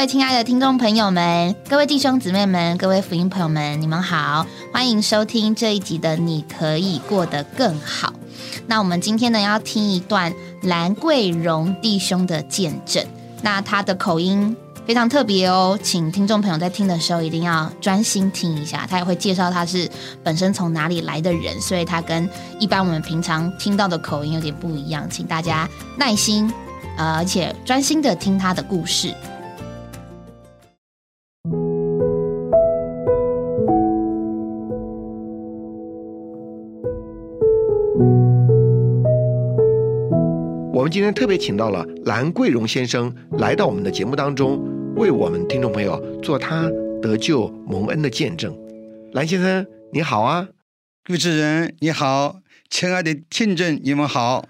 各位亲爱的听众朋友们，各位弟兄姊妹们，各位福音朋友们，你们好，欢迎收听这一集的《你可以过得更好》。那我们今天呢，要听一段兰桂荣弟兄的见证。那他的口音非常特别哦，请听众朋友在听的时候一定要专心听一下。他也会介绍他是本身从哪里来的人，所以他跟一般我们平常听到的口音有点不一样，请大家耐心。呃，而且专心的听他的故事。们今天特别请到了兰桂荣先生来到我们的节目当中，为我们听众朋友做他得救蒙恩的见证。兰先生，你好啊！主持人你好，亲爱的听众你们好。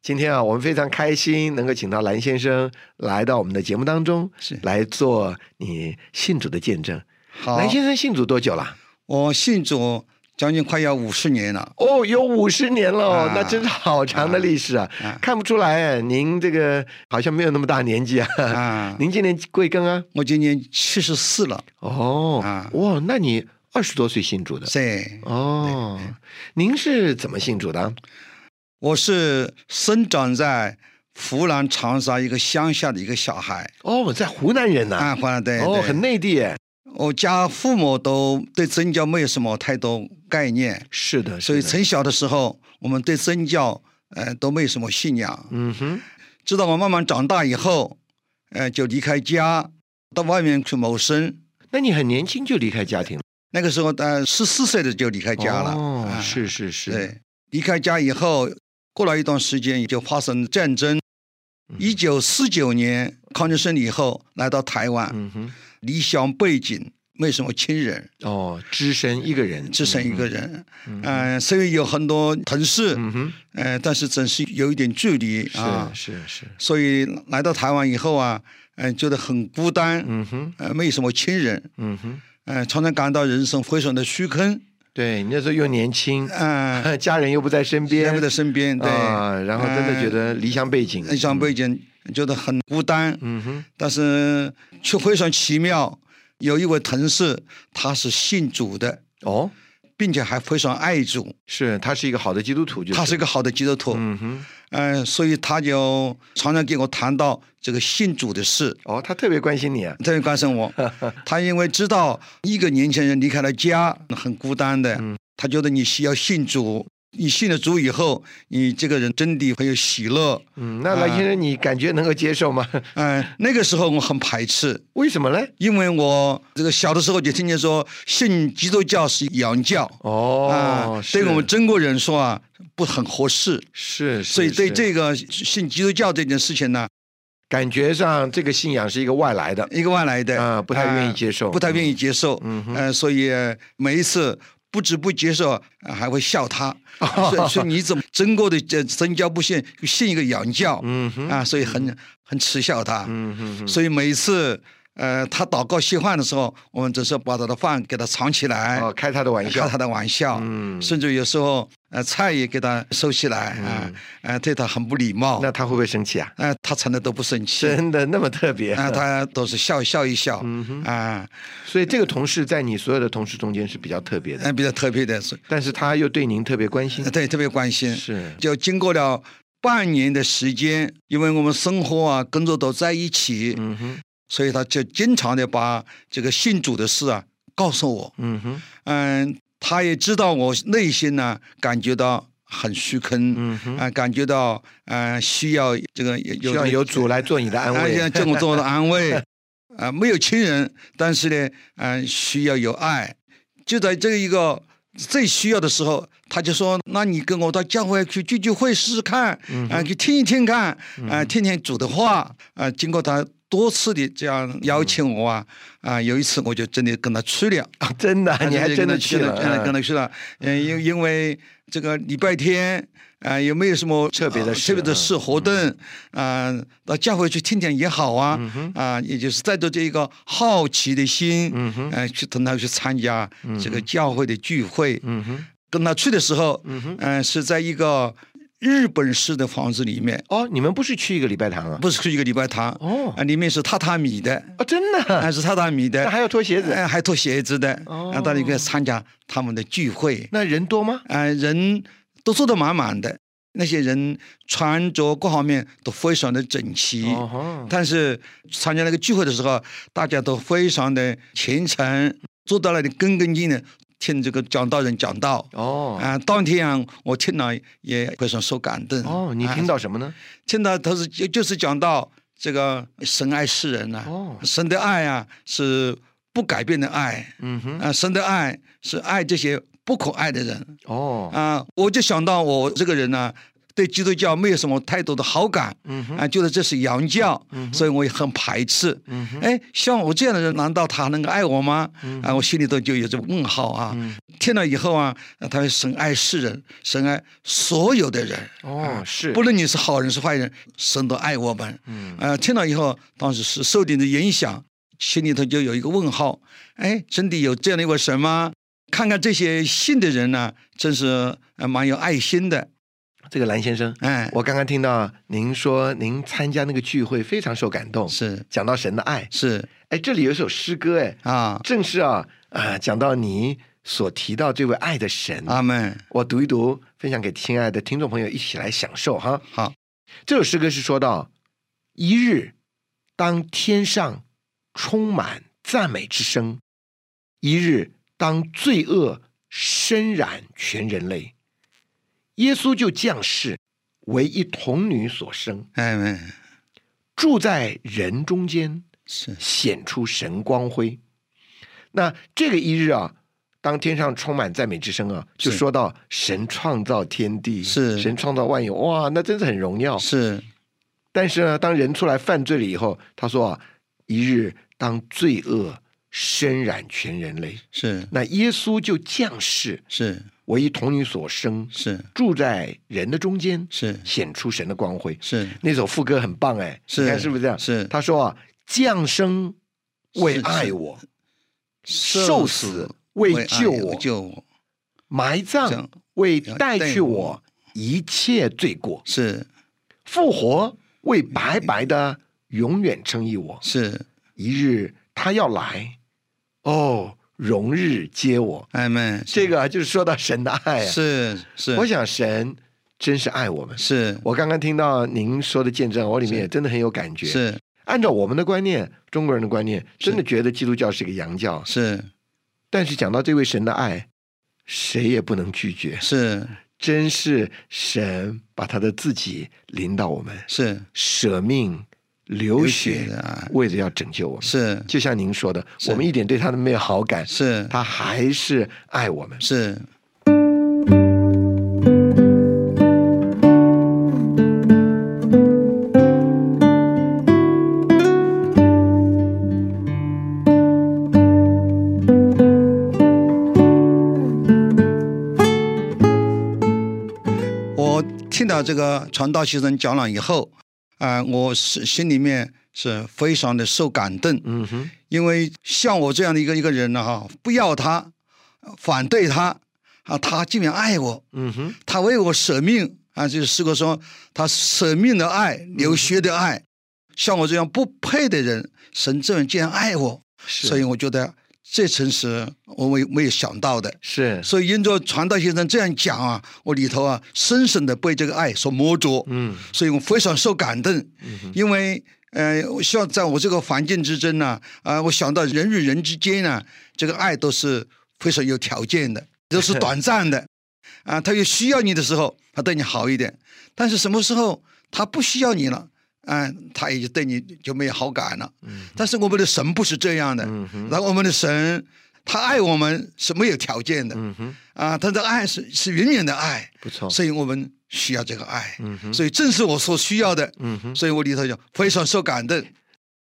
今天啊，我们非常开心能够请到蓝先生来到我们的节目当中，是来做你信主的见证。好，蓝先生信主多久了？我信主将近快要五十年了。哦，有五十年了，啊那真是好长的历史啊！啊看不出来，您这个好像没有那么大年纪啊。啊，您今年贵庚啊？我今年七十四了。哦，啊哇，那你二十多岁信主的？对，哦，您是怎么信主的？我是生长在湖南长沙一个乡下的一个小孩。哦，在湖南人呐、啊，湖南对哦，很内地耶。我家父母都对宗教没有什么太多概念，是的，是的所以从小的时候，我们对宗教呃都没有什么信仰。嗯哼，直到我慢慢长大以后，呃，就离开家到外面去谋生。那你很年轻就离开家庭了？那个时候，呃，十四岁的就离开家了。哦，啊是是是，对，离开家以后，过了一段时间，就发生战争。嗯一九四九年抗战胜利以后，来到台湾，嗯哼，离乡背井，没什么亲人，哦，只身一个人，只身一个人。嗯虽然有很多同事，嗯哼，呃，但是总是有一点距离啊。是是。是，所以来到台湾以后啊，嗯、觉得很孤单，嗯哼，呃，没什么亲人，嗯哼，呃，常常感到人生非常的虚空，对，你那时候又年轻，嗯、家人又不在身边，在不在身边，对，啊，然后真的觉得离乡背井，离乡背井，觉得很孤单，嗯哼，但是却非常奇妙，有一位同事他是信主的，哦，并且还非常爱主，是他是一个好的基督徒，就是。他是一个好的基督徒，嗯哼，嗯、所以他就常常跟我谈到这个信主的事。哦，他特别关心你啊，特别关心我，他因为知道一个年轻人离开了家，很孤单的，嗯。他觉得你需要信主，你信了主以后，你这个人真的很有喜乐。嗯，那蓝先生你感觉能够接受吗？嗯、那个时候我很排斥，为什么呢？因为我这个小的时候就听见说信基督教是洋教。哦对我们中国人说啊，不很合适，是，所以对这个信基督教这件事情呢，感觉上这个信仰是一个外来的，一个外来的啊不太愿意接受不太愿意接受，嗯哼呃，所以每一次不止不接受，呃还会笑他，说说你怎么中国的这宗教不信，信一个洋教，嗯，啊，所以很很耻笑他，嗯所以每次。呃，他祷告谢饭的时候，我们只是把他的饭给他藏起来，哦，开他的玩笑。开他，的玩笑，嗯。甚至有时候呃菜也给他收起来啊，呃对他很不礼貌，那他会不会生气啊？呃他从来都不生气，真的那么特别？啊他都是笑笑一笑，嗯啊，所以这个同事在你所有的同事中间是比较特别的，呃比较特别的。是，但是他又对您特别关心，对特别关心，是，就经过了半年的时间，因为我们生活啊工作都在一起，嗯哼，所以他就经常的把这个信主的事啊告诉我，嗯哼，嗯，他也知道我内心呢感觉到很虚空，嗯哼，啊、感觉到呃需要这个有希望有主来做你的安啊，慰，像这种做的安慰，啊、没有亲人，但是呢，嗯、需要有爱，就在这一个最需要的时候，他就说：“那你跟我到教会去聚聚会试试看，啊、去听一听看，啊、听听主的话，啊、经过他。”多次的这样邀请我啊，啊，有一次我就真的跟他去了，真的，你还真的去了，真的跟嗯。他去了，嗯，因因为这个礼拜天啊，也没有什么特别的特别的事活动啊，到教会去听听也好啊，嗯啊，也就是带着这一个好奇的心，嗯哼。呃，去同他去参加这个教会的聚会。嗯哼，跟他去的时候，嗯哼，嗯，是在一个日本式的房子里面，哦，你们不是去一个礼拜堂啊？不是去一个礼拜堂，哦。啊，里面是榻榻米的，哦，真的？啊，还是榻榻米的，还要脱鞋子？哎，还脱鞋子的，哦。啊，到那个参加他们的聚会，那人多吗？啊，人都坐得满满的，那些人穿着各方面都非常的整齐。哦但是参加那个聚会的时候，大家都非常的虔诚，坐到那里恭恭敬敬的听这个讲道人讲道。哦。啊，当天啊，我听了也非常受感动。哦，你啊听到什么呢？听到他是就就是讲到这个神爱世人呐、哦。神的爱啊是不改变的爱，嗯哼，啊，神的爱是爱这些不可爱的人。哦，啊，我就想到我这个人呢、对基督教没有什么太多的好感，嗯觉得这是洋教，所以我也很排斥。嗯哼，哎，像我这样的人，难道他能够爱我吗？嗯啊，我心里头就有这个问号啊。听了以后啊，他说神爱世人，神爱所有的人。哦，是，不论你是好人是坏人，神都爱我们。嗯啊，听了以后，当时是受点的影响，心里头就有一个问号：哎，真的有这样的一位神吗？看看这些信的人呢，真是呃蛮有爱心的。这个蓝先生，哎，我刚刚听到您说您参加那个聚会非常受感动，是讲到神的爱。是哎，这里有一首诗歌，哎，啊，正是啊啊，讲到你所提到这位爱的神。阿门。我读一读，分享给亲爱的听众朋友一起来享受哈。好，这首诗歌是说到：一日，当天上充满赞美之声；一日，当罪恶深染全人类，耶稣就降世，为一童女所生，阿门。住在人中间，是。显出神光辉。那这个一日啊，当天上充满赞美之声啊，就说到神创造天地，是。神创造万有，哇，那真是很荣耀。是。但是呢，当人出来犯罪了以后，他说啊，一日当罪恶深染全人类，是。那耶稣就降世，是为一童女所生，是。住在人的中间，是。显出神的光辉。是。那首副歌很棒哎，是。你看是不是这样？是。他说啊，降生为爱我，受死为救我，救我。埋葬为带去我我。一切罪过，是。复活为白白的永远称义我。是。一日他要来，哦，荣日接我。阿门。这个啊就是说到神的爱啊。是是，我想神真是爱我们。是我刚刚听到您说的见证，我里面也真的很有感觉。是按照我们的观念，中国人的观念，真的觉得基督教是个洋教。是但是讲到这位神的爱，谁也不能拒绝。是真是神把他的自己临到我们，是舍命流流血为了要拯救我们。是。就像您说的，我们一点对他都没有好感，是。他还是爱我们。是。我听到这个传道先生讲了以后，啊、我是心里面是非常的受感动，嗯哼，因为像我这样的一个一个人呢，哈，不要他，反对他，啊，他竟然爱我，嗯哼，他为我舍命啊，就是诗歌说他舍命的爱，流血的爱，像我这样不配的人，神这样竟然爱我，所以我觉得这真是我没没有想到的。是，所以因着传道先生这样讲啊，我里头啊深深的被这个爱所摸着，嗯。所以我非常受感动，因为呃，我希望在我这个环境之中呢，啊、我想到人与人之间呢，这个爱都是非常有条件的，都是短暂的，啊，他有需要你的时候，他对你好一点，但是什么时候他不需要你了？啊，他也就对你就没有好感了。嗯。但是我们的神不是这样的，嗯哼，然后我们的神，他爱我们是没有条件的，嗯哼，啊，他的爱是是永远的爱，不错，所以我们需要这个爱，嗯哼，所以正是我所需要的，嗯哼，所以我里头就非常受感动。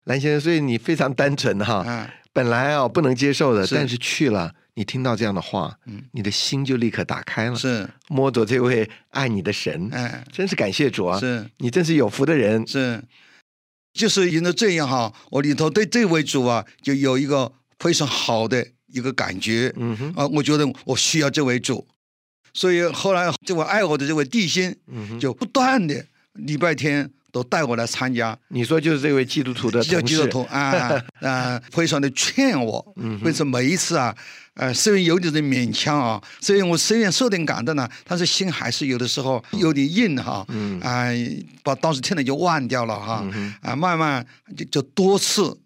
蓝先生，所以你非常单纯哈，啊，本来啊不能接受的，是。但是去了，你听到这样的话，嗯。你的心就立刻打开了，是，摸着这位爱你的神，哎，真是感谢主啊！是。你真是有福的人，是，就是因为这样哈，我里头对这位主啊，就有一个非常好的一个感觉，嗯哼，啊，我觉得我需要这位主，所以后来这位爱我的这位弟兄嗯哼，就不断的礼拜天都带我来参加，你说就是这位基督徒的叫基督徒啊啊，非常的劝我，嗯为什么每一次啊，呃，虽然有点的勉强啊，虽然我虽然受点感动呢，但是心还是有的时候有点硬哈，嗯。啊，把当时听了就忘掉了哈啊，慢慢就就多次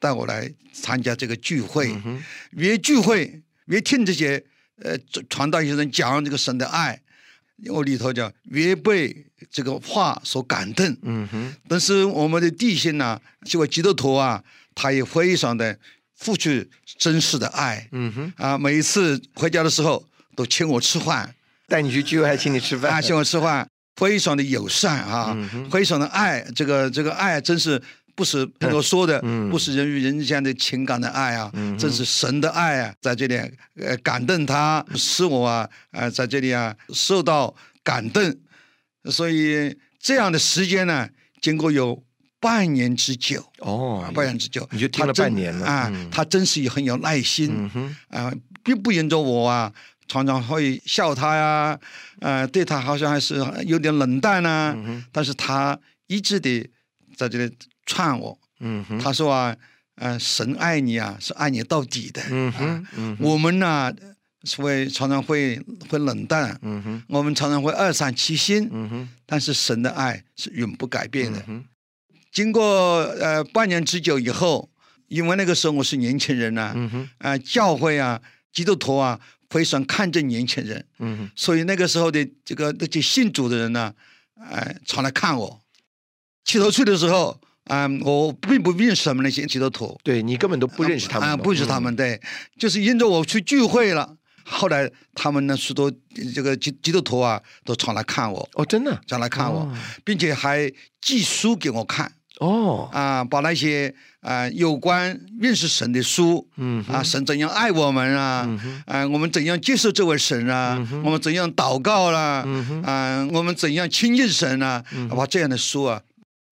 带我来参加这个聚会，嗯越聚会越听这些呃传道学生讲这个神的爱，我里头讲越被这个话所感动，嗯哼。但是我们的弟兄呢，这位基督徒啊，他也非常的付出真实的爱。嗯哼，啊，每一次回家的时候都请我吃饭。带你去聚会还请你吃饭。啊，请我吃饭，非常的友善啊，嗯非常的爱，这个这个爱真是。不是朋友说的，嗯。不是人与人之间的情感的爱啊，嗯这是神的爱啊，在这里呃感动他，使我啊呃在这里啊受到感动，所以这样的时间呢，经过有半年之久，哦啊，半年之久，你就听了半年了啊嗯，他真是很有耐心。啊，并不引着我啊，常常会笑他呀，呃，对他好像还是有点冷淡啊，嗯但是他一直的在这里劝我，嗯哼。他说啊，呃，神爱你啊，是爱你到底的，嗯啊哼。我们呢，会常常会会冷淡，嗯哼。我们常常会二三其心，嗯哼。但是神的爱是永不改变的。经过呃半年之久以后，因为那个时候我是年轻人呐、嗯哼。啊，教会啊，基督徒啊，非常看重年轻人，嗯哼。所以那个时候的这个那些信主的人呢，哎、常来看我。起头去的时候，啊、我并不认识他们那些基督徒，对你根本都不认识他们啊，不认识他们，对，就是因着我去聚会了。后来他们呢，许多这个基基督徒啊，都常来看我，哦，真的？常来看我，哦。并且还寄书给我看哦，啊，把那些啊有关认识神的书嗯啊，神怎样爱我们啊嗯，啊，我们怎样接受这位神啊嗯，我们怎样祷告啦嗯，啊，我们怎样亲近神啊嗯，把这样的书啊，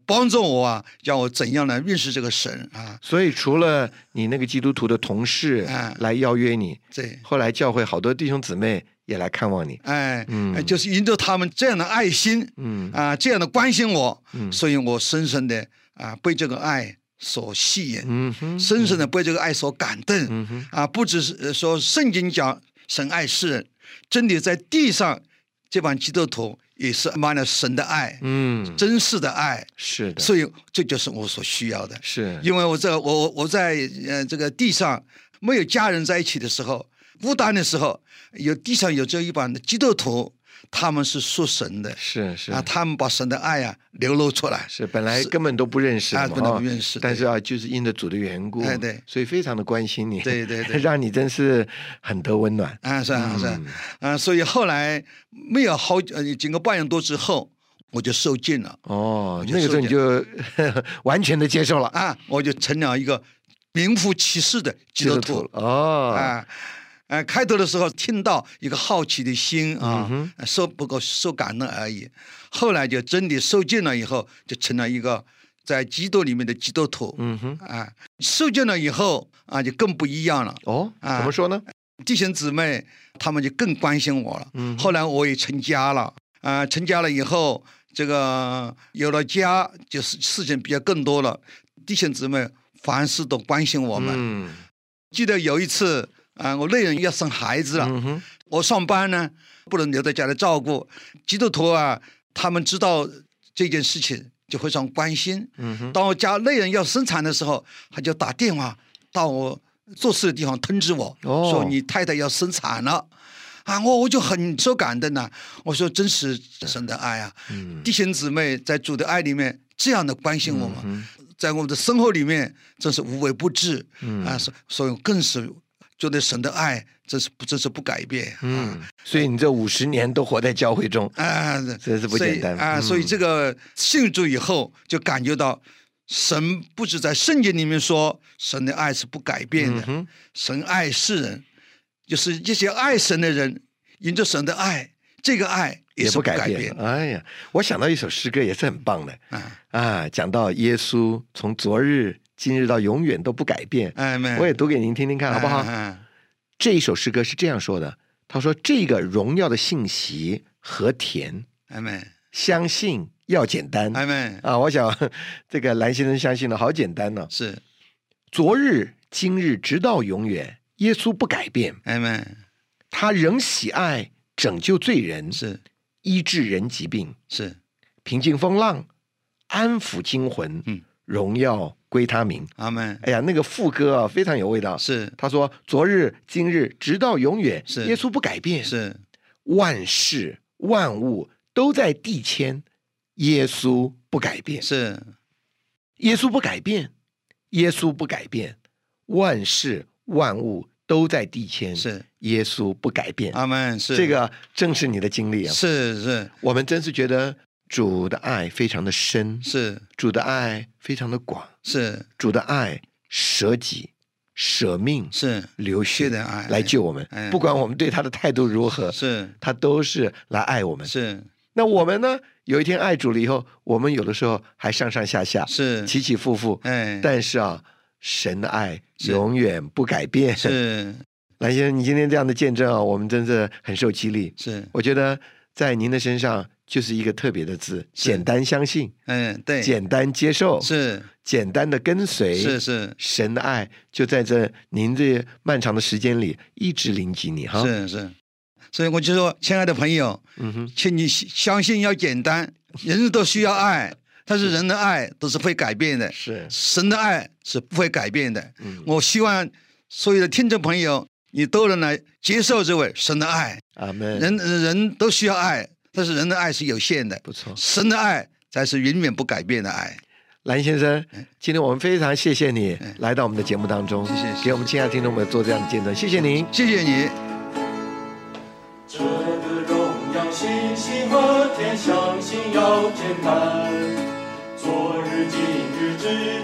帮助我啊，叫我怎样来认识这个神啊，所以除了你那个基督徒的同事啊。来邀约你，对。后来教会好多弟兄姊妹也来看望你，哎，嗯。哎就是因着他们这样的爱心嗯。啊，这样的关心我，嗯。所以我深深的啊被这个爱所吸引，嗯哼深深的被这个爱所感动嗯哼。啊！不只是呃说圣经讲神爱世人，真的在地上这帮基督徒也是满了神的爱，嗯，真实的爱，是的，所以这就是我所需要的。是。因为我在我我在呃这个地上没有家人在一起的时候，孤单的时候，有地上有这一帮的基督徒，他们是属神的。是是。啊，他们把神的爱啊流露出来。是，本来根本都不认识嘛啊本来不哦认识但是啊，就是因着主的缘故，哎对。所以非常的关心你，对对对。让你真是很得温暖。啊，是啊，是啊所以后来没有好呃，经过半年多之后，我就受尽了。哦，那个时候你就 完全的接受了。啊，我就成了一个名副其实的基督徒。了哦，啊。呃，开头的时候听到一个好奇的心啊嗯，受不过受感动而已。后来就真的受尽了以后，就成了一个在基督里面的基督徒。嗯哼，啊，受尽了以后啊，就更不一样了。哦，啊怎么说呢？弟兄姊妹他们就更关心我了。嗯后来我也成家了，啊、成家了以后，这个有了家，就是事情比较更多了。弟兄姊妹凡事都关心我们。嗯记得有一次，啊、我内人要生孩子了，嗯，我上班呢，不能留在家里照顾。基督徒啊，他们知道这件事情，就非常关心。嗯我家内人要生产的时候，他就打电话到我做事的地方通知我，哦说你太太要生产了。啊，我我就很受感动呐、我说真是神的爱啊！嗯弟兄姊妹在主的爱里面这样的关心我们，嗯在我们的生活里面真是无微不至、嗯啊，所所以更是觉得神的爱这是不这是不改变啊。嗯，所以你这五十年都活在教会中，啊，这是不简单啊！嗯所以这个信主以后，就感觉到神不止在圣经里面说神的爱是不改变的，嗯神爱世人，就是这些爱神的人，因着神的爱，这个爱是也不改改变哎呀，我想到一首诗歌也是很棒的啊！啊，讲到耶稣从昨日、今日到永远都不改变。哎，没，我也读给您听听看，好不好？嗯这一首诗歌是这样说的：他说这个荣耀的信息和甜，阿门，相信要简单。阿门，啊！我想 这个蓝先生相信的好简单呢、是。昨日、今日，直到永远，耶稣不改变，阿门，他仍喜爱拯救罪人，是。医治人疾病，是，平静风浪，安抚惊魂，嗯，荣耀归他名。阿门，哎呀，那个副歌啊，非常有味道。是。他说：“昨日、今日，直到永远，是。耶稣不改变，是。万事万物都在地迁，耶稣不改变，是。耶稣不改变，耶稣不改变，万事万物都在地迁，是，耶稣不改变。阿门，是。这个正是你的经历啊！是是。我们真是觉得主的爱非常的深，是。主的爱非常的广，是。主的爱舍己、舍命、是。流血的爱。来救我们。哎。不管我们对他的态度如何，是。他都是来爱我们。是。那我们呢？有一天爱主了以后，我们有的时候还上上下下、是。起起伏伏，哎，但是啊，神的爱永远不改变。是。蓝先生，你今天这样的见证啊，我们真是很受激励。是。我觉得在您的身上就是一个特别的字：简单相信，嗯对简单接受，是简单的跟随。是是神的爱就在这您这漫长的时间里一直临及你哈。，是是，所以我就说，亲爱的朋友，嗯哼，请你相信要简单，人人都需要爱，但是人的爱都是会改变的，是，神的爱是不会改变的。嗯，我希望所有的听众朋友，你都能来接受这位神的爱。阿门。人人都需要爱，但是人的爱是有限的，不错，神的爱才是永远不改变的爱。蓝先生，今天我们非常谢谢你嗯来到我们的节目当中，谢谢给我们亲爱的听众们做这样的见证，谢谢您。谢谢你。这个荣耀信息和天，相信要简单。昨日、今日，直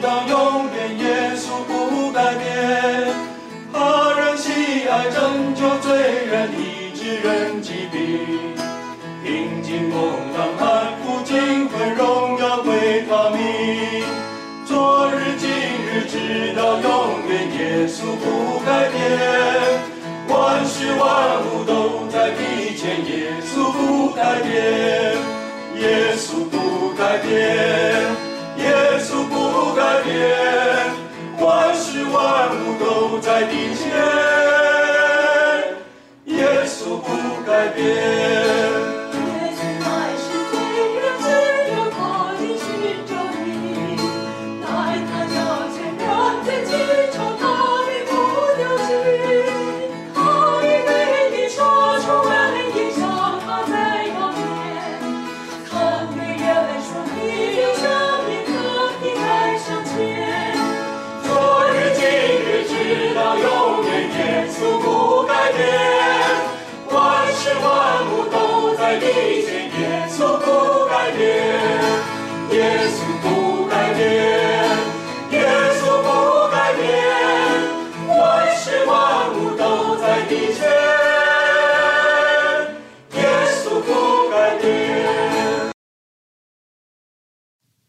耶稣不改变，耶稣不改变，耶稣不改变，万事万物都在地前，耶稣不改变。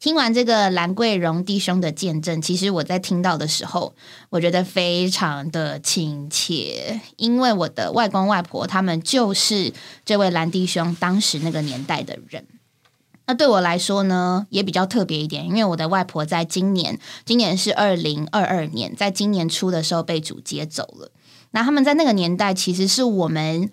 听完这个兰桂荣弟兄的见证，其实我在听到的时候，我觉得非常的亲切，因为我的外公外婆他们就是这位兰弟兄当时那个年代的人。那对我来说呢，也比较特别一点，因为我的外婆在今年，今年是二零二二年，在今年初的时候被主接走了。那他们在那个年代，其实是我们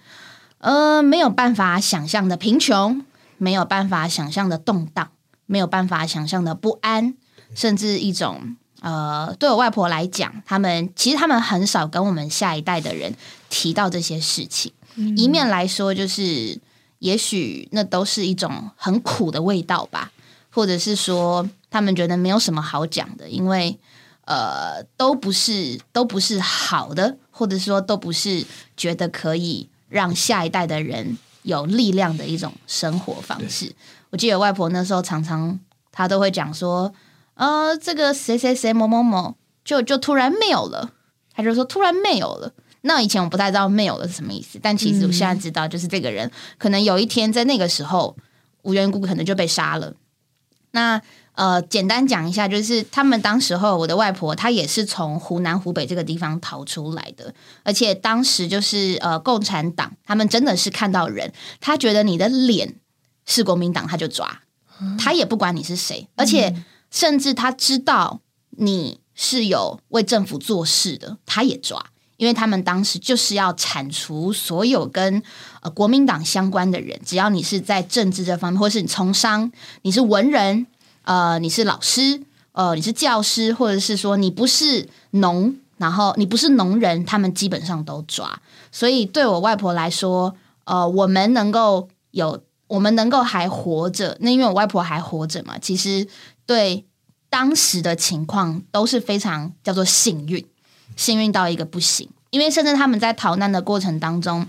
呃没有办法想象的贫穷，没有办法想象的动荡。没有办法想象的不安，甚至一种呃，对我外婆来讲，他们其实他们很少跟我们下一代的人提到这些事情。一面来说，就是也许那都是一种很苦的味道吧，或者是说他们觉得没有什么好讲的，因为呃，都不是都不是好的，或者说都不是觉得可以让下一代的人有力量的一种生活方式。我记得外婆那时候常常她都会讲说，呃，这个谁谁谁某某某就就突然没有了，她就说突然没有了。那以前我不太知道没有了是什么意思，但其实我现在知道，就是这个人可能有一天在那个时候无缘无故可能就被杀了。那呃，简单讲一下，就是他们当时候，我的外婆她也是从湖南、湖北这个地方逃出来的，而且当时就是呃，共产党他们真的是看到人，他觉得你的脸是国民党，他就抓，他也不管你是谁，而且甚至他知道你是有为政府做事的，他也抓。因为他们当时就是要铲除所有跟呃国民党相关的人，只要你是在政治这方面，或是你从商，你是文人，呃，你是老师，呃，你是教师，或者是说你不是农，然后你不是农人，他们基本上都抓。所以对我外婆来说，呃，我们能够有，我们能够还活着，那因为我外婆还活着嘛，其实对当时的情况都是非常叫做幸运。幸运到一个不行，因为甚至他们在逃难的过程当中，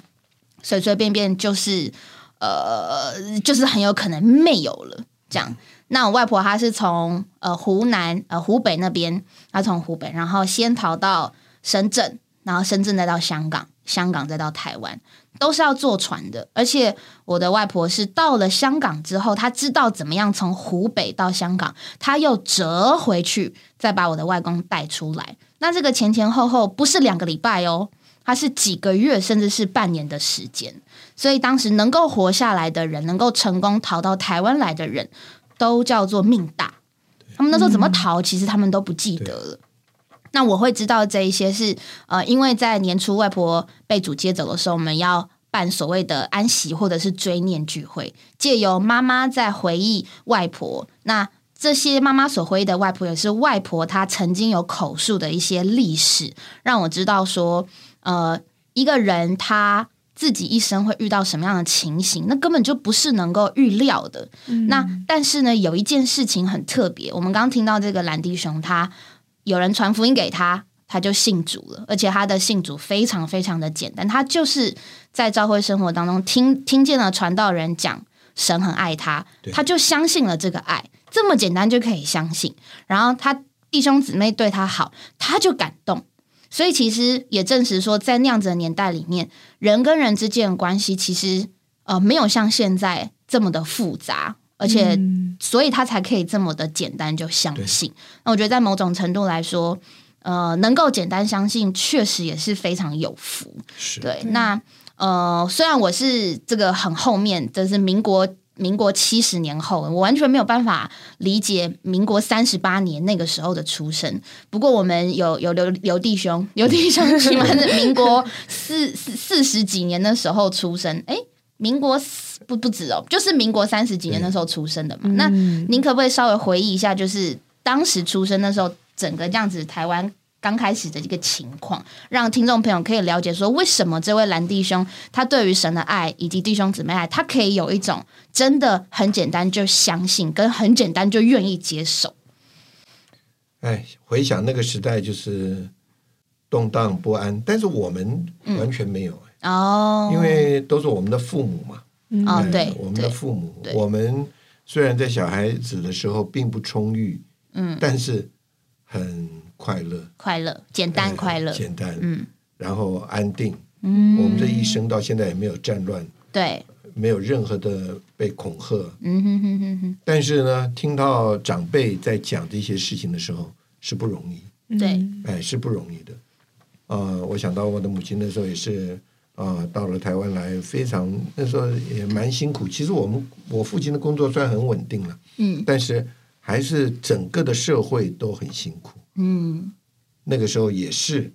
随随便便就是呃，就是很有可能没有了。这样，那我外婆她是从呃湖南呃湖北那边，她从湖北，然后先逃到深圳，然后深圳再到香港，香港再到台湾，都是要坐船的。而且我的外婆是到了香港之后，她知道怎么样从湖北到香港，她又折回去，再把我的外公带出来。那这个前前后后不是两个礼拜哦，它是几个月甚至是半年的时间。所以当时能够活下来的人，能够成功逃到台湾来的人，都叫做命大。他们那时候怎么逃，其实他们都不记得了。那我会知道这一些是呃，因为在年初外婆被主接走的时候，我们要办所谓的安息或者是追念聚会，借由妈妈在回忆外婆那。这些妈妈所回忆的外婆，也是外婆她曾经有口述的一些历史，让我知道说，呃，一个人他自己一生会遇到什么样的情形，那根本就不是能够预料的。那但是呢，有一件事情很特别，我们刚刚听到这个兰迪熊，他有人传福音给他，他就信主了，而且他的信主非常非常的简单，他就是在教会生活当中听听见了传道人讲神很爱他，他就相信了这个爱。这么简单就可以相信，然后他弟兄姊妹对他好，他就感动。所以其实也证实说，在那样子的年代里面，人跟人之间的关系其实呃没有像现在这么的复杂，而且所以他才可以这么的简单就相信。那我觉得在某种程度来说，呃，能够简单相信，确实也是非常有福。是对。那呃，虽然我是这个很后面，这是民国。民国七十年后，我完全没有办法理解民国三十八年那个时候的出生。不过我们有有刘刘弟兄，刘弟兄起码是民国四四四十几年的时候出生。哎，民国不不止哦，就是民国三十几年那时候出生的嘛。那您可不可以稍微回忆一下，就是当时出生那时候，整个这样子台湾？刚开始的一个情况，让听众朋友可以了解说，为什么这位蓝弟兄他对于神的爱以及弟兄姊妹爱，他可以有一种真的很简单就相信，跟很简单就愿意接受。哎，回想那个时代就是动荡不安，但是我们完全没有哦，因为都是我们的父母嘛。哦，对，我们的父母，我们虽然在小孩子的时候并不充裕，嗯，但是很。快乐，快乐，简单快乐，简单，嗯，然后安定，嗯，我们这一生到现在也没有战乱，对，没有任何的被恐吓，嗯哼哼哼哼。但是呢，听到长辈在讲这些事情的时候是不容易，对，哎，是不容易的。呃，我想到我的母亲那时候也是，啊，到了台湾来，非常那时候也蛮辛苦。其实我们我父亲的工作虽然很稳定了，嗯，但是还是整个的社会都很辛苦。嗯，那个时候也是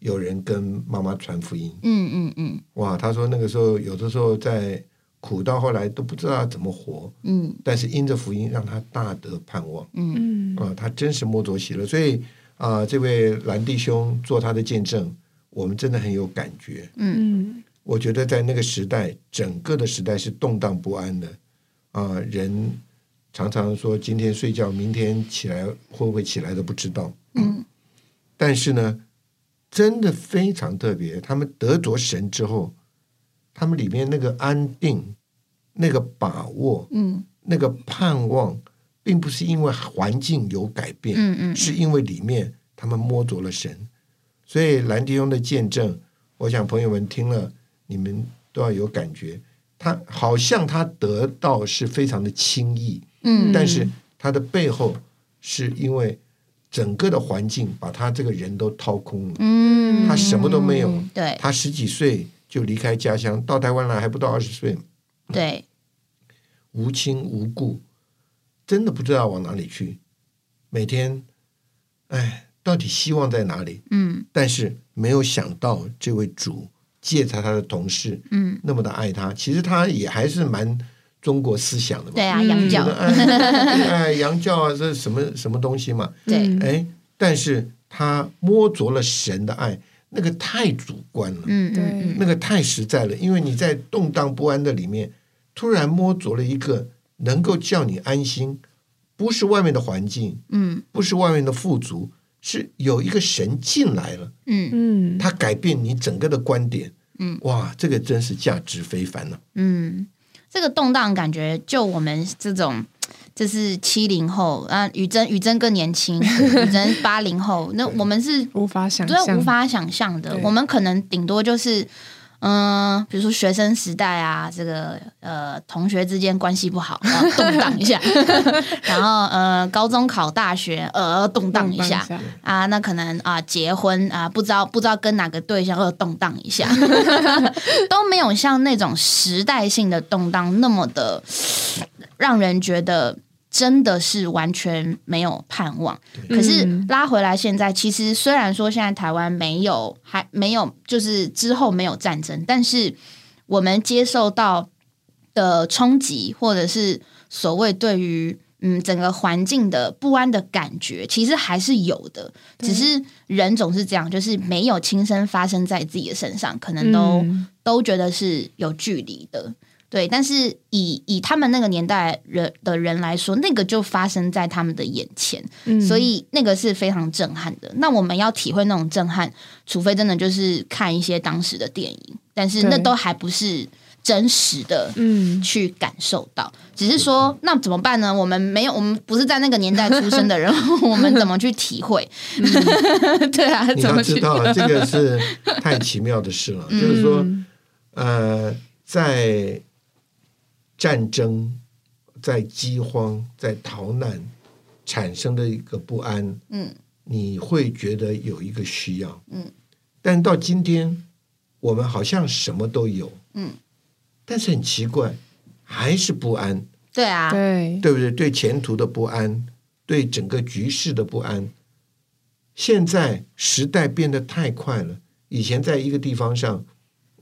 有人跟妈妈传福音。嗯嗯嗯，哇，他说那个时候有的时候在苦到后来都不知道怎么活。嗯，但是因着福音让他大得盼望。嗯啊，他真是摸着喜乐。所以啊，这位蓝弟兄做他的见证，我们真的很有感觉。嗯，我觉得在那个时代，整个的时代是动荡不安的啊，人。常常说今天睡觉，明天起来会不会起来都不知道。嗯，但是呢，真的非常特别。他们得着神之后，他们里面那个安定、那个把握、嗯，那个盼望，并不是因为环境有改变，嗯嗯，是因为里面他们摸着了神。所以兰迪翁的见证，我想朋友们听了，你们都要有感觉。他好像他得到是非常的轻易。嗯，但是他的背后是因为整个的环境把他这个人都掏空了。嗯，他什么都没有对他十几岁就离开家乡，到台湾来还不到二十岁，对，无亲无故，真的不知道往哪里去。每天，哎，到底希望在哪里？嗯但是没有想到这位主借着他的同事嗯，那么的爱他，其实他也还是蛮中国思想的嘛。对啊，嗯洋教哎 哎，洋教啊，这什么什么东西嘛？对，嗯哎，但是他摸着了神的爱，那个太主观了，嗯对嗯嗯，那个太实在了。因为你在动荡不安的里面，突然摸着了一个能够叫你安心，不是外面的环境，嗯不是外面的富足，是有一个神进来了，嗯。嗯，他改变你整个的观点。嗯，哇，这个真是价值非凡了、嗯，这个动荡感觉，就我们这种。这是七零后啊，宇珍宇珍更年轻，宇珍八零后，那我们是无法想对象，无法想象的。我们可能顶多就是，嗯、比如说学生时代啊，这个呃同学之间关系不好，然 后动荡一下，然后呃高中考大学，呃动荡一下。啊，那可能啊结婚啊，不知道不知道跟哪个对象，呃动荡一下，都没有像那种时代性的动荡那么的让人觉得。真的是完全没有盼望，可是嗯拉回来，现在其实虽然说现在台湾没有还没有，就是之后没有战争，但是我们接受到的冲击，或者是所谓对于嗯整个环境的不安的感觉，其实还是有的。只是人总是这样，就是没有亲身发生在自己的身上，可能都、嗯都觉得是有距离的。对，但是以以他们那个年代人的人来说，那个就发生在他们的眼前，嗯所以那个是非常震撼的。那我们要体会那种震撼，除非真的就是看一些当时的电影，但是那都还不是真实的嗯去感受到。只是说，那怎么办呢？我们没有，我们不是在那个年代出生的人，我们怎么去体会？对啊，你怎么去？要知道，这个是太奇妙的事了。就是说，嗯呃，在战争、在饥荒、在逃难产生的一个不安，嗯。你会觉得有一个需要，嗯，但到今天，我们好像什么都有，嗯，但是很奇怪，还是不安，对啊，对。对不对？对前途的不安，对整个局势的不安。现在时代变得太快了，以前在一个地方上，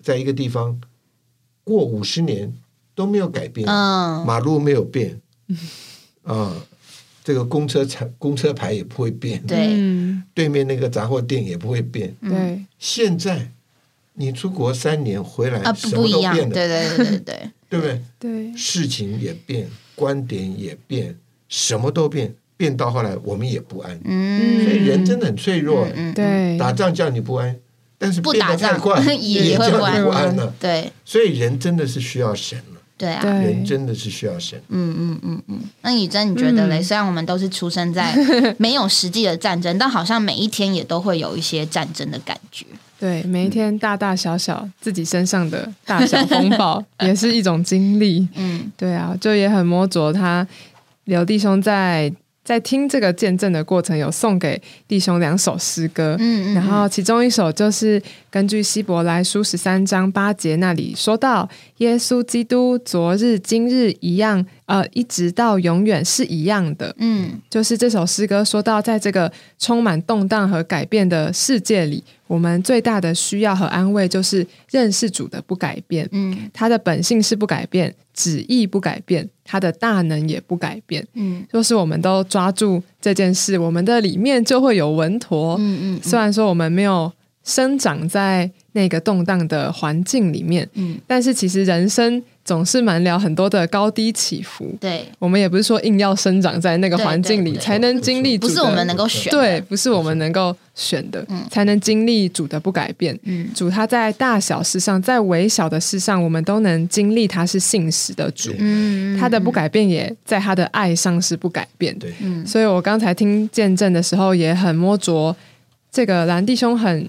在一个地方过五十年都没有改变，嗯，马路没有变，啊、这个公车牌公车牌也不会变，对，嗯对面那个杂货店也不会变。对。现在你出国三年回来，啊，不什不一样，么都变了，对对对对对，对不对？对。事情也变，观点也变，什么都变，变到后来我们也不安。嗯，所以人真的很脆弱。对。打仗叫你不安，但是不变得打仗 也会叫不安。你不安了。对。所以人真的是需要神了，对啊，人真的是需要神。嗯嗯嗯嗯。那以真，你觉得嘞？嗯虽然我们都是出生在 没有实际的战争，但好像每一天也都会有一些战争的感觉。对，每一天大大小小自己身上的大小风暴，也是一种经历。嗯对啊，就也很摸着他刘弟兄在在听这个见证的过程，有送给弟兄两首诗歌。嗯嗯，然后其中一首就是根据希伯来书十三章八节那里说到，耶稣基督昨日今日一样，呃，一直到永远是一样的。嗯就是这首诗歌说到，在这个充满动荡和改变的世界里，我们最大的需要和安慰就是认识主的不改变。嗯他的本性是不改变，旨意不改变，他的大能也不改变。嗯就是我们都抓住这件事，我们的里面就会有稳妥。嗯嗯虽然说我们没有生长在那个动荡的环境里面，嗯，但是其实人生总是蛮了很多的高低起伏。对，我们也不是说硬要生长在那个环境里才能经历，不是我们能够选。对，不是我们能够选的，才能经历主的不改变。嗯主他在大小事上，在微小的事上，我们都能经历他是信实的主。嗯，他的不改变也在他的爱上是不改变。对，嗯所以我刚才听见证的时候，也很摸着这个蓝弟兄很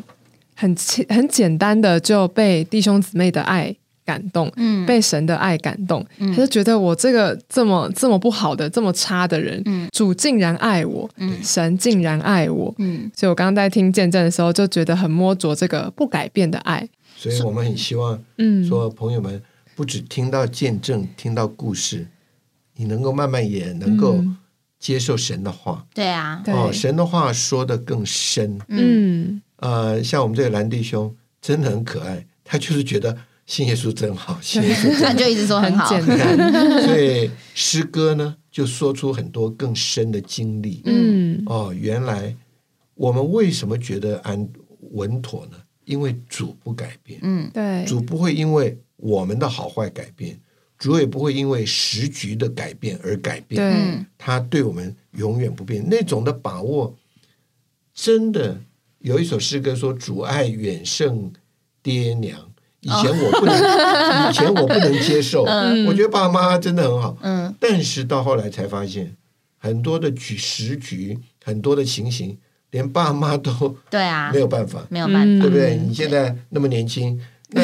很简很简单的就被弟兄姊妹的爱感动，嗯。被神的爱感动，嗯。他就觉得我这个这么这么不好的、这么差的人，嗯。主竟然爱我，嗯。神竟然爱我。嗯。所以我刚刚在听见证的时候，就觉得很摸着这个不改变的爱。所以我们很希望嗯，说，朋友们不只听到见证，听到故事，你能够慢慢也能够嗯。接受神的话。对啊，对。哦，神的话说的更深。嗯。嗯呃，像我们这个蓝弟兄真的很可爱，他就是觉得信耶稣真好，信耶稣真好。那就一直说很好，简单，所以诗歌呢，就说出很多更深的经历。嗯哦，原来我们为什么觉得安稳妥呢？因为主不改变，嗯对，主不会因为我们的好坏改变，主也不会因为时局的改变而改变。他对我们永远不变，那种的把握，真的有一首诗歌说：“阻碍远胜爹娘。”以前我不能，以前我不能接受，我觉得爸妈真的很好，嗯。但是到后来才发现，很多的局时局，很多的情形，连爸妈都对啊。没，有办法，没有办法，对不对？你现在那么年轻，那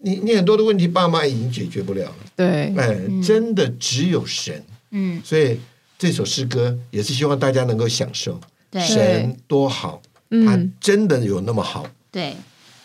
你你很多的问题，爸妈已经解决不了了。对，哎，真的只有神。嗯。所以这首诗歌也是希望大家能够享受。对。神多好，他嗯真的有那么好。对。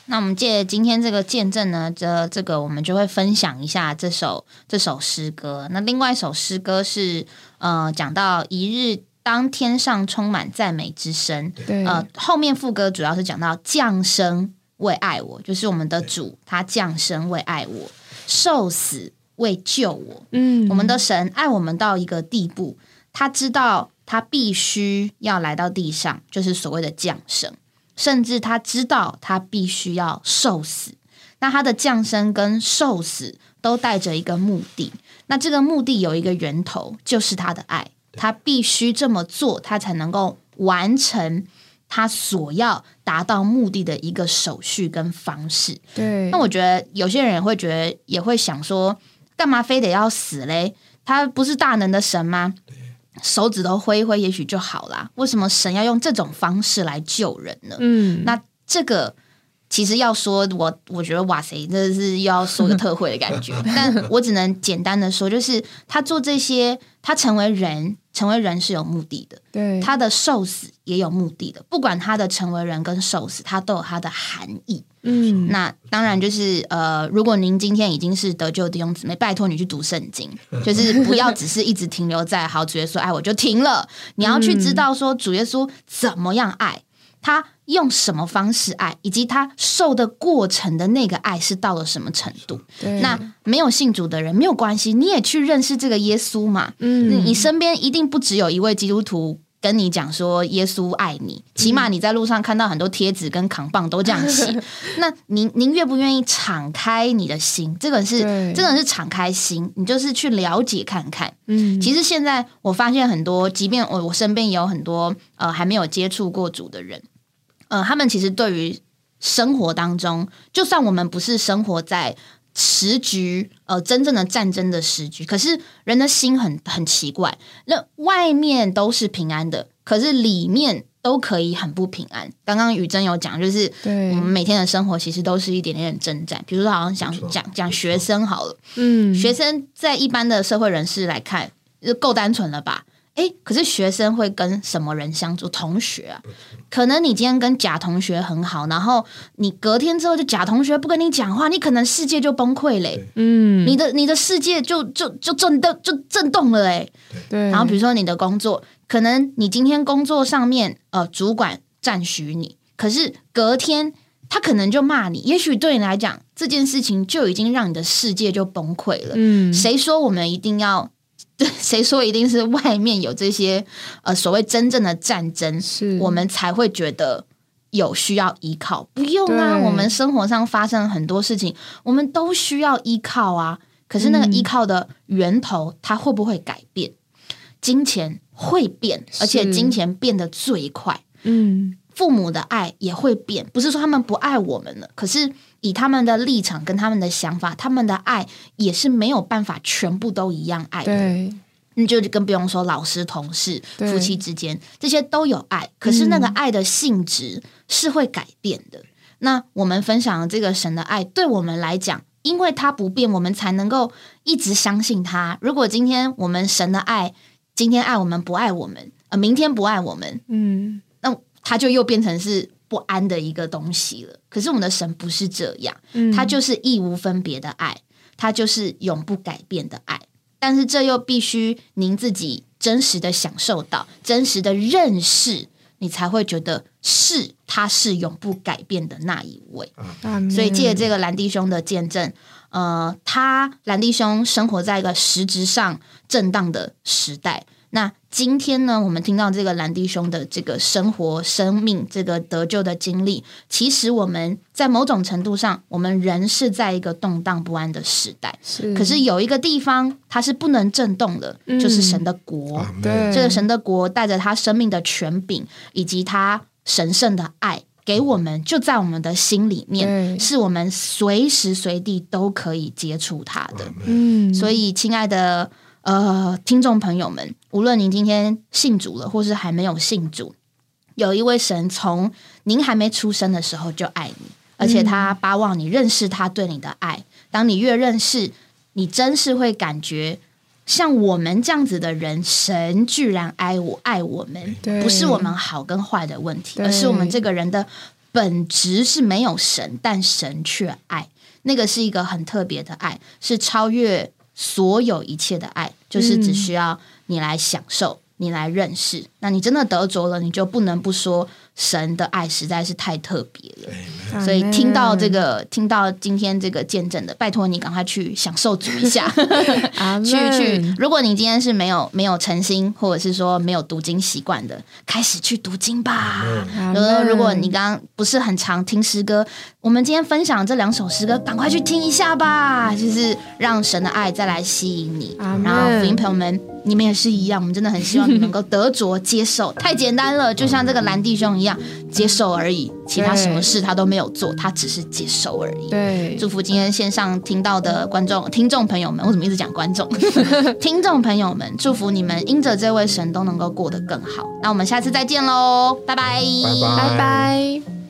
那我们借今天这个见证呢，这这个我们就会分享一下这首这首诗歌。那另外一首诗歌是呃讲到一日当天上充满赞美之声，对，呃后面副歌主要是讲到降生为爱我，就是我们的主他降生为爱我，受死为救我。嗯，我们的神爱我们到一个地步，他知道他必须要来到地上，就是所谓的降生，甚至他知道他必须要受死。那他的降生跟受死都带着一个目的，那这个目的有一个源头，就是他的爱。他必须这么做，他才能够完成他所要达到目的的一个手续跟方式。对，那我觉得有些人会觉得，也会想说，干嘛非得要死嘞？他不是大能的神吗？手指头挥一挥，也许就好啦。为什么神要用这种方式来救人呢？嗯，那这个其实要说，我我觉得哇塞，这是要说个特惠的感觉。但我只能简单的说，就是他做这些，他成为人，成为人是有目的的。对，他的受死也有目的的，不管他的成为人跟受死，它都有它的含义。嗯，那当然就是呃，如果您今天已经是得救的弟兄姊妹，拜托你去读圣经，就是不要只是一直停留在好主耶稣爱我就停了，你要去知道说主耶稣怎么样爱，他用什么方式爱，以及他受的过程的那个爱是到了什么程度。那没有信主的人没有关系，你也去认识这个耶稣嘛。嗯，你身边一定不只有一位基督徒跟你讲说耶稣爱你，起码你在路上看到很多贴纸跟扛棒都这样写。那您您愿不愿意敞开你的心？这个是对真的是敞开心，你就是去了解看看。嗯，其实现在我发现很多，即便我我身边也有很多呃还没有接触过主的人，呃，他们其实对于生活当中，就算我们不是生活在时局呃真正的战争的时局，可是人的心很很奇怪，那外面都是平安的，可是里面都可以很不平安。刚刚雨珍有讲，就是对我们每天的生活其实都是一点点征战，比如说好像没讲讲讲学生好了。嗯，学生在一般的社会人士来看，就够单纯了吧？诶，可是学生会跟什么人相处？同学啊，可能你今天跟甲同学很好，然后你隔天之后就甲同学不跟你讲话，你可能世界就崩溃嘞，嗯，你的你的世界就就就震动就震动了嘞。对，然后比如说你的工作，可能你今天工作上面呃主管赞许你，可是隔天他可能就骂你，也许对你来讲这件事情就已经让你的世界就崩溃了。嗯，谁说我们一定要？谁说一定是外面有这些呃所谓真正的战争，是我们才会觉得有需要依靠？不用啊，我们生活上发生了很多事情，我们都需要依靠啊。可是那个嗯依靠的源头，它会不会改变？金钱会变，而且金钱变得最快。嗯，父母的爱也会变，不是说他们不爱我们了，可是以他们的立场跟他们的想法，他们的爱也是没有办法全部都一样爱的。对，你就更不用说老师、同事、夫妻之间，这些都有爱，可是那个爱的性质是会改变的。那我们分享的这个神的爱，对我们来讲，因为它不变，我们才能够一直相信他。如果今天我们神的爱，今天爱我们不爱我们，呃，明天不爱我们，嗯，那他就又变成是不安的一个东西了。可是我们的神不是这样，嗯他就是义无分别的爱，他就是永不改变的爱。但是这又必须您自己真实的享受到，真实的认识，你才会觉得是他是永不改变的那一位。所以借这个兰弟兄的见证，呃，他兰弟兄生活在一个实质上震荡的时代。那今天呢，我们听到这个兰弟兄的这个生活、生命、这个得救的经历，其实我们在某种程度上，我们人是在一个动荡不安的时代。是，可是有一个地方它是不能震动的，嗯就是神的国。对这个神的国带着他生命的权柄以及他神圣的爱给我们，就在我们的心里面，是我们随时随地都可以接触他的。嗯，所以，亲爱的呃听众朋友们，无论您今天信主了，或是还没有信主，有一位神从您还没出生的时候就爱你，而且他巴望你认识他对你的爱。当你越认识，你真是会感觉。像我们这样子的人，神居然爱我爱我们，不是我们好跟坏的问题，而是我们这个人的本质是没有神，但神却爱。那个是一个很特别的爱，是超越所有一切的爱，就是只需要你来享受，你来认识。那你真的得着了，你就不能不说神的爱实在是太特别了。所以听到这个，听到今天这个见证的，拜托你赶快去享受主一下，去去。如果你今天是没有没有诚心，或者是说没有读经习惯的，开始去读经吧。阿如果如果你刚刚不是很常听诗歌，我们今天分享这两首诗歌，赶快去听一下吧，就是让神的爱再来吸引你。然后福音朋友们，你们也是一样，我们真的很希望你能够得着接受，太简单了，就像这个蓝弟兄一样，接受而已，其他什么事他都没有做，他只是接受而已。对，祝福今天线上听到的观众、听众朋友们，我怎么一直讲观众？听众朋友们，祝福你们因着这位神都能够过得更好。那我们下次再见喽，拜拜，拜拜拜拜。